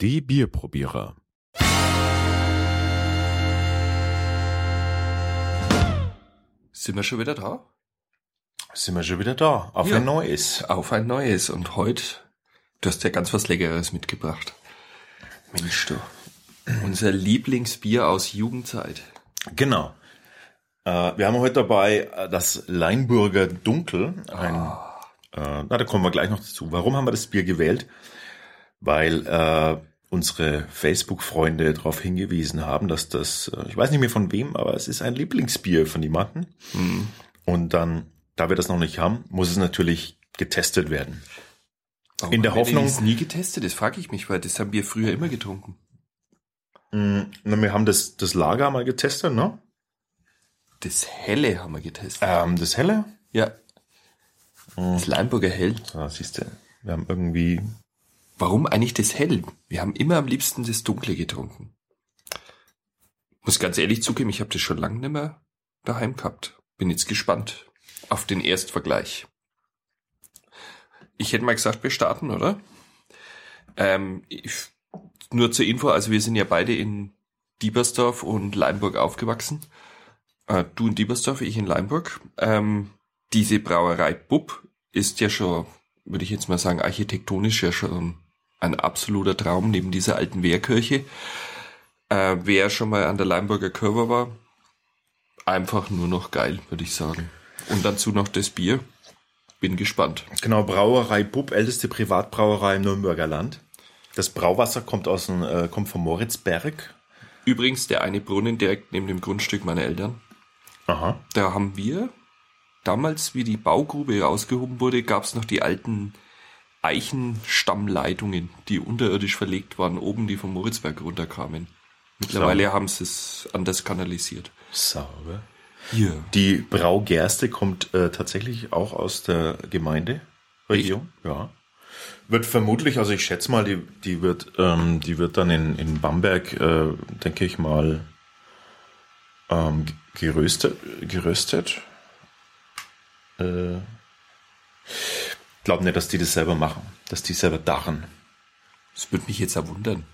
Die Bierprobierer. Sind wir schon wieder da? Sind wir schon wieder da? Auf Ja. ein neues. Auf ein neues. Und heute, du hast ja ganz was Leckeres mitgebracht. Mensch, du. Unser Lieblingsbier aus Jugendzeit. Genau. Äh, wir haben heute dabei äh, das Leinburger Dunkel. Ein, äh, na, da kommen wir gleich noch dazu. Warum haben wir das Bier gewählt? Weil äh, unsere Facebook-Freunde darauf hingewiesen haben, dass das, äh, ich weiß nicht mehr von wem, aber es ist ein Lieblingsbier von jemandem. Und dann, da wir das noch nicht haben, muss es natürlich getestet werden. Warum In der haben wir Hoffnung- Das nie getestet, das frage ich mich, weil das haben wir früher immer getrunken. Mm, na, wir haben das, das Lager mal getestet, ne? Das Helle haben wir getestet. Ähm, das Helle? Ja. Das Leimburger Hell. Ah, siehst du, wir haben irgendwie Warum eigentlich das Hell? Wir haben immer am liebsten das Dunkle getrunken. Muss ganz ehrlich zugeben, ich habe das schon lange nicht mehr daheim gehabt. Bin jetzt gespannt auf den Erstvergleich. Ich hätte mal gesagt, wir starten, oder? Ähm, ich, nur zur Info, also wir sind ja beide in Diebersdorf und Leimburg aufgewachsen. Äh, du in Diebersdorf, ich in Leimburg. Ähm, diese Brauerei Bub ist ja schon, würde ich jetzt mal sagen, architektonisch ja schon ein absoluter Traum neben dieser alten Wehrkirche. Äh, wer schon mal an der Leimburger Curve war, einfach nur noch geil, würde ich sagen. Und dazu noch das Bier. Bin gespannt. Genau, Brauerei Bub, älteste Privatbrauerei im Nürnberger Land. Das Brauwasser kommt aus dem, äh, kommt vom Moritzberg. Übrigens der eine Brunnen direkt neben dem Grundstück meiner Eltern. Aha. Da haben wir damals, wie die Baugrube rausgehoben wurde, gab es noch die alten Eichenstammleitungen, die unterirdisch verlegt waren, oben, die vom Moritzberg runterkamen. Mittlerweile haben sie es anders kanalisiert. Sauber. Hier. Die Braugerste kommt äh, tatsächlich auch aus der Gemeinderegion. Ja. Wird vermutlich, also ich schätze mal, die, die wird, ähm, die wird dann in, in Bamberg, äh, denke ich mal, ähm, geröstet, geröstet. Äh, glaube nicht, dass die das selber machen, dass die selber dachen. Das würde mich jetzt erwundern.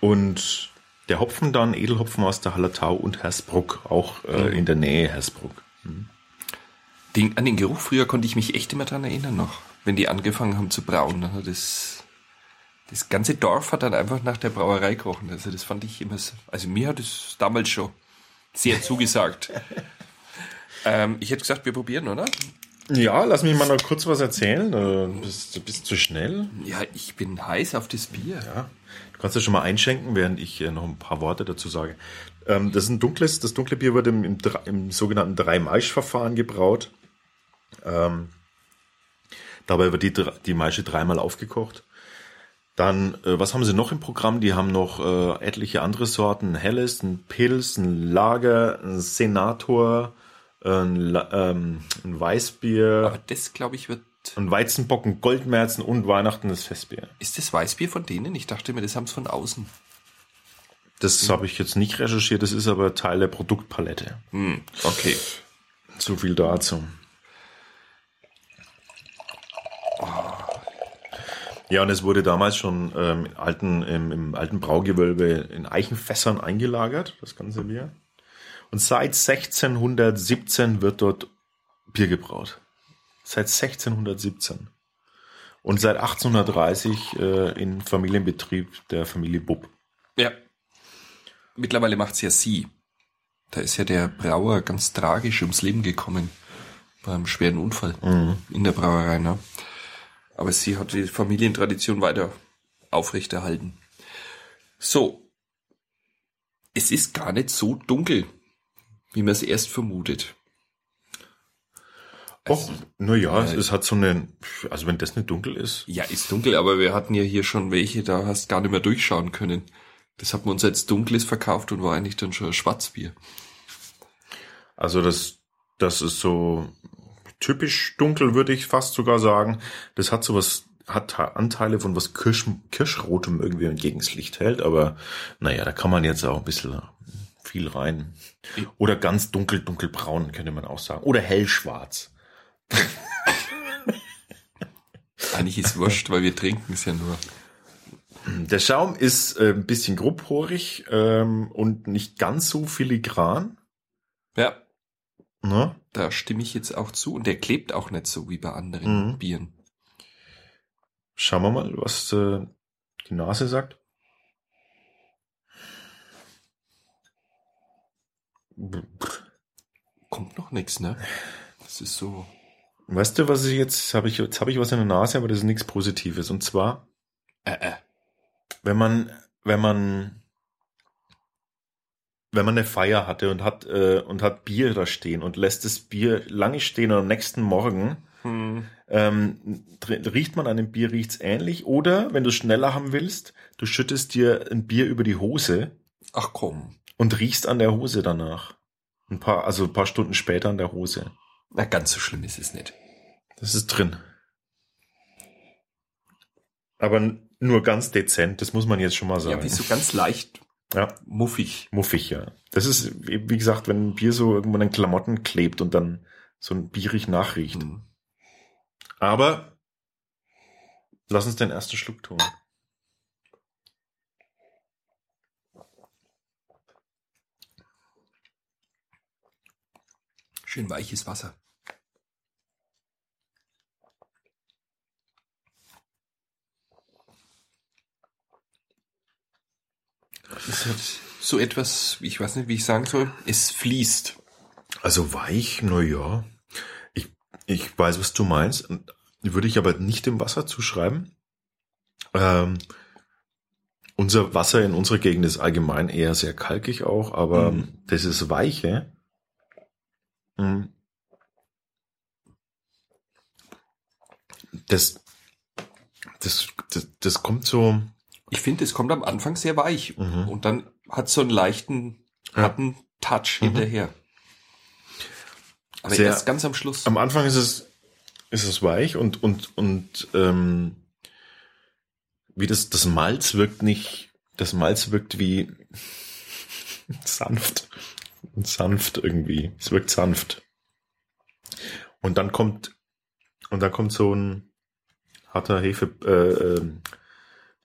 Und der Hopfen dann, Edelhopfen aus der Hallertau und Hersbruck, auch äh, in der Nähe Hersbruck. Den, an den Geruch früher konnte ich mich echt immer dran erinnern noch, wenn die angefangen haben zu brauen. Hat das, das ganze Dorf hat dann einfach nach der Brauerei gerochen. Also das fand ich immer, so, also mir hat es damals schon sehr zugesagt. ähm, ich hätte gesagt, wir probieren, oder? Ja, lass mich mal noch kurz was erzählen. Du bist, du bist zu schnell. Ja, ich bin heiß auf das Bier. Ja. Du kannst ja schon mal einschenken, während ich äh, noch ein paar Worte dazu sage. Ähm, das ist ein dunkles, das dunkle Bier wird im, im, im sogenannten Drei-Maisch-Verfahren gebraut. Ähm, dabei wird die, die Maische dreimal aufgekocht. Dann, äh, was haben sie noch im Programm? Die haben noch äh, etliche andere Sorten. Ein Helles, ein Pils, ein Lager, ein Senator, ein, ähm, ein Weißbier, Aber das, glaube ich, wird. ein Weizenbock, ein Goldmerzen und Weihnachten das Festbier. Ist das Weißbier von denen? Ich dachte mir, das haben sie von außen. Das habe ich jetzt nicht recherchiert, das ist aber Teil der Produktpalette. Hm, okay. So viel dazu. Ja, und es wurde damals schon ähm, alten, im, im alten Braugewölbe in Eichenfässern eingelagert, das ganze Bier. Und seit 1617 wird dort Bier gebraut. Seit 1617. Und seit 1830 äh, in Familienbetrieb der Familie Bub. Ja. Mittlerweile macht's ja sie. Da ist ja der Brauer ganz tragisch ums Leben gekommen. Beim schweren Unfall in der Brauerei, ne? Aber sie hat die Familientradition weiter aufrechterhalten. So. Es ist gar nicht so dunkel, wie man es erst vermutet. Och, naja, es, es hat so eine, also wenn das nicht dunkel ist, Ja, ist dunkel, aber wir hatten ja hier schon welche, da hast gar nicht mehr durchschauen können. Das hat man uns als dunkles verkauft und war eigentlich dann schon ein Schwarzbier. Also das, das ist so typisch dunkel, würde ich fast sogar sagen. Das hat sowas, hat Anteile von was Kirsch, Kirschrotem irgendwie entgegen das Licht hält, aber naja, da kann man jetzt auch ein bisschen viel rein. Oder ganz dunkel, dunkelbraun, könnte man auch sagen. Oder hellschwarz. Eigentlich ist wurscht, weil wir trinken es ja nur. Der Schaum ist äh, ein bisschen grobporig ähm, und nicht ganz so filigran. Ja, Ne? da stimme ich jetzt auch zu. Und der klebt auch nicht so wie bei anderen Mhm. Bieren. Schauen wir mal, was äh, die Nase sagt. Kommt noch nichts, ne? Das ist so. Weißt du, was ich jetzt habe ich jetzt habe ich was in der Nase, aber das ist nichts Positives. Und zwar, Äh, äh. wenn man wenn man wenn man eine Feier hatte und hat äh, und hat Bier da stehen und lässt das Bier lange stehen und am nächsten Morgen Hm. ähm, riecht man an dem Bier riecht's ähnlich oder wenn du schneller haben willst, du schüttest dir ein Bier über die Hose Ach komm. Und riechst an der Hose danach. Ein paar also ein paar Stunden später an der Hose. Na, ganz so schlimm ist es nicht. Das ist drin. Aber nur ganz dezent, das muss man jetzt schon mal sagen. Ja, wie so ganz leicht Ja, muffig. muffig, ja. Das ist, wie gesagt, wenn ein Bier so irgendwo an den Klamotten klebt und dann so ein bierig nachriecht. Hm. Aber lass uns den ersten Schluck tun. Schön weiches Wasser. Es hat so etwas, ich weiß nicht, wie ich sagen soll, es fließt. Also weich, na ja. Ich, ich weiß, was du meinst. Würde ich aber nicht dem Wasser zuschreiben. Ähm, unser Wasser in unserer Gegend ist allgemein eher sehr kalkig auch, aber Mhm. das ist weiche. Mm, Das, das, das, das kommt so, Ich finde, es kommt am Anfang sehr weich Mhm. und dann hat so einen leichten, Ja. harten Touch Mhm. hinterher. Aber Sehr- erst ganz am Schluss. am Anfang ist es, ist es weich und, und, und, ähm, wie das, das Malz wirkt nicht, das Malz wirkt wie sanft. Sanft irgendwie. Es wirkt sanft. Und dann kommt, und dann kommt so ein harter Hefe, äh, ähm,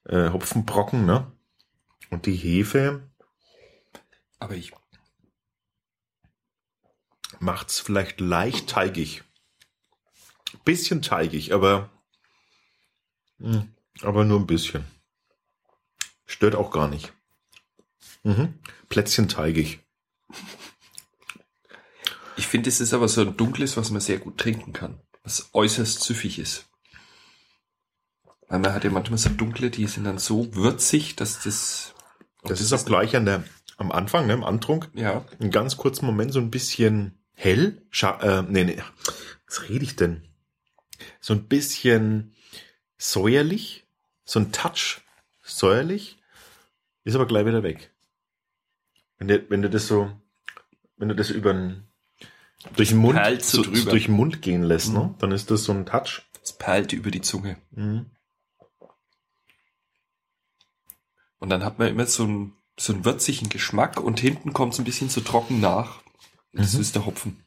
äh, Hopfenbrocken, ne? Und die Hefe Aber ich, macht's vielleicht leicht teigig. Bisschen teigig, aber, mh, aber nur ein bisschen. Stört auch gar nicht. Mhm. Plätzchen teigig. Ich finde, es ist aber so ein dunkles, was man sehr gut trinken kann. Was äußerst süffig ist. Weil man hat ja manchmal so dunkle, die sind dann so würzig, dass das... Das ist auch gleich an der, am Anfang, ne, im Antrunk, Ja, einen ganz kurzen Moment so ein bisschen hell. Scha äh, nee, nee, was rede ich denn? So ein bisschen säuerlich, so ein Touch säuerlich, ist aber gleich wieder weg. Wenn du, wenn du das so, wenn du das über den, durch den Mund, so so, durch den Mund gehen lässt, ne, Mhm. dann ist das so ein Touch. es perlt über die Zunge. Mhm. Und dann hat man immer so einen, so einen würzigen Geschmack und hinten kommt es ein bisschen so trocken nach. Das Mhm. ist der Hopfen.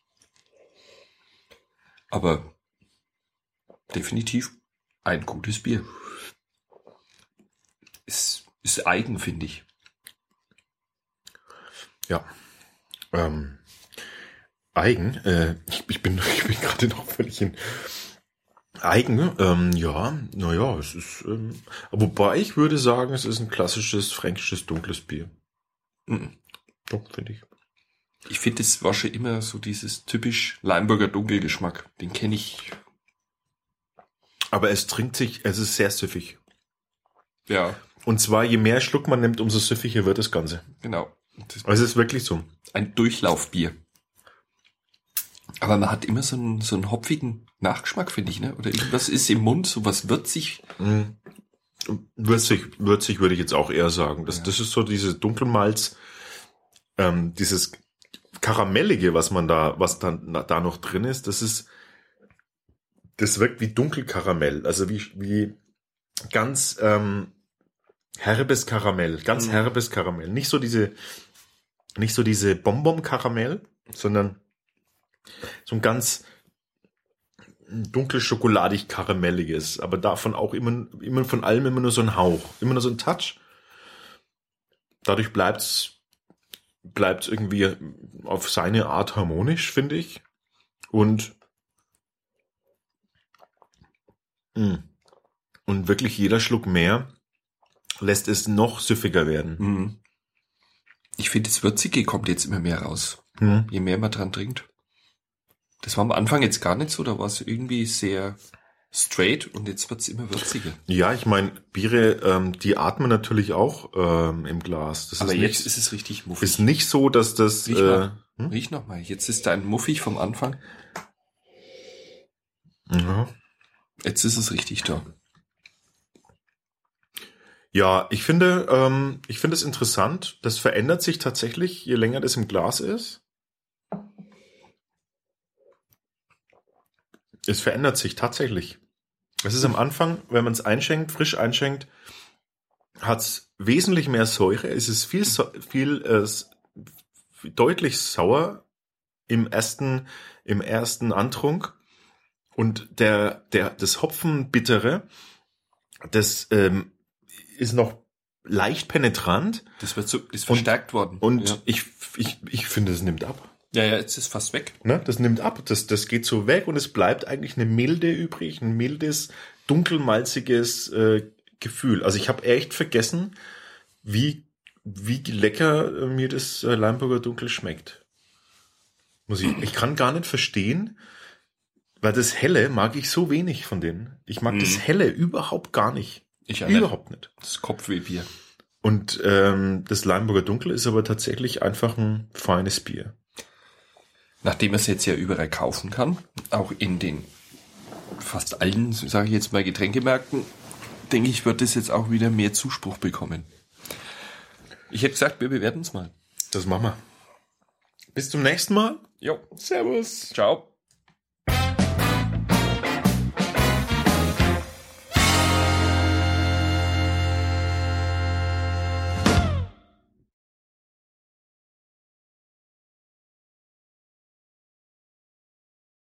Aber definitiv ein gutes Bier. Ist, ist eigen, finde ich. Ja. Ähm, Eigen, äh, ich, ich bin, ich bin gerade noch völlig in Eigen, ähm, ja, naja, es ist, ähm, wobei ich würde sagen, es ist ein klassisches fränkisches dunkles Bier. Mhm. Doch, finde ich. Ich finde, es war schon immer so dieses typisch Leimburger Dunkelgeschmack. Den kenne ich. Aber es trinkt sich, es ist sehr süffig. Ja, Und zwar, je mehr Schluck man nimmt, umso süffiger wird das Ganze. genau. Also es ist wirklich so. ein Durchlaufbier. Aber man hat immer so einen, so einen hopfigen Nachgeschmack, finde ich, ne? Oder irgendwas ist im Mund, so was würzig. Mm. Würzig, würzig würde ich jetzt auch eher sagen. Das, Ja. das ist so dieses Dunkelmalz, ähm, dieses Karamellige, was man da, was dann da noch drin ist, das ist, das wirkt wie Dunkelkaramell, also wie, wie ganz ähm, herbes Karamell, ganz Mhm. herbes Karamell. Nicht so diese, nicht so diese Bonbon-Karamell, sondern so ein ganz, dunkel schokoladig karamelliges, aber davon auch immer, immer von allem immer nur so ein Hauch, immer nur so ein Touch. Dadurch bleibt's, bleibt's irgendwie auf seine Art harmonisch, finde ich. Und, mh. und wirklich jeder Schluck mehr lässt es noch süffiger werden. Mhm. Ich finde, das Würzige kommt jetzt immer mehr raus, Mhm. je mehr man dran trinkt. Das war am Anfang jetzt gar nicht so, da war es irgendwie sehr straight und jetzt wird's immer würziger. Ja, ich meine, Biere, ähm, die atmen natürlich auch ähm, im Glas. Das Aber ist jetzt nicht, ist es richtig muffig. ist nicht so, dass das. Riech Äh, mal. hm? Riech noch mal. Jetzt ist dein muffig vom Anfang. ja. Jetzt ist es richtig da. Ja, ich finde, ähm, ich finde es interessant. Das verändert sich tatsächlich, je länger das im Glas ist. Es verändert sich tatsächlich. Es ist am Anfang, wenn man es einschenkt, frisch einschenkt, hat es wesentlich mehr Säure. Es ist viel, viel äh, deutlich sauer im ersten, im ersten Antrunk. Und der, der, das Hopfenbittere, das ähm, ist noch leicht penetrant Das wird so, ist verstärkt worden. und ja. ich, ich, ich finde, es nimmt ab. ja, ja, jetzt ist fast weg. Ne? Das nimmt ab, das, das geht so weg und es bleibt eigentlich eine Milde übrig, ein mildes, dunkelmalziges äh, Gefühl. Also ich habe echt vergessen, wie, wie lecker äh, mir das äh, Leimburger Dunkel schmeckt. Muss ich, ich kann gar nicht verstehen, weil das Helle mag ich so wenig von denen. Ich mag Mhm. das Helle überhaupt gar nicht. Ich nicht. Überhaupt nicht. Das Kopfwehbier. Und ähm, das Leimburger Dunkel ist aber tatsächlich einfach ein feines Bier. Nachdem man es jetzt ja überall kaufen kann, auch in den fast allen, sage ich jetzt mal, Getränkemärkten, denke ich, wird es jetzt auch wieder mehr Zuspruch bekommen. Ich hätte gesagt, wir bewerten es mal. Das machen wir. Bis zum nächsten Mal. Jo. Servus. Ciao.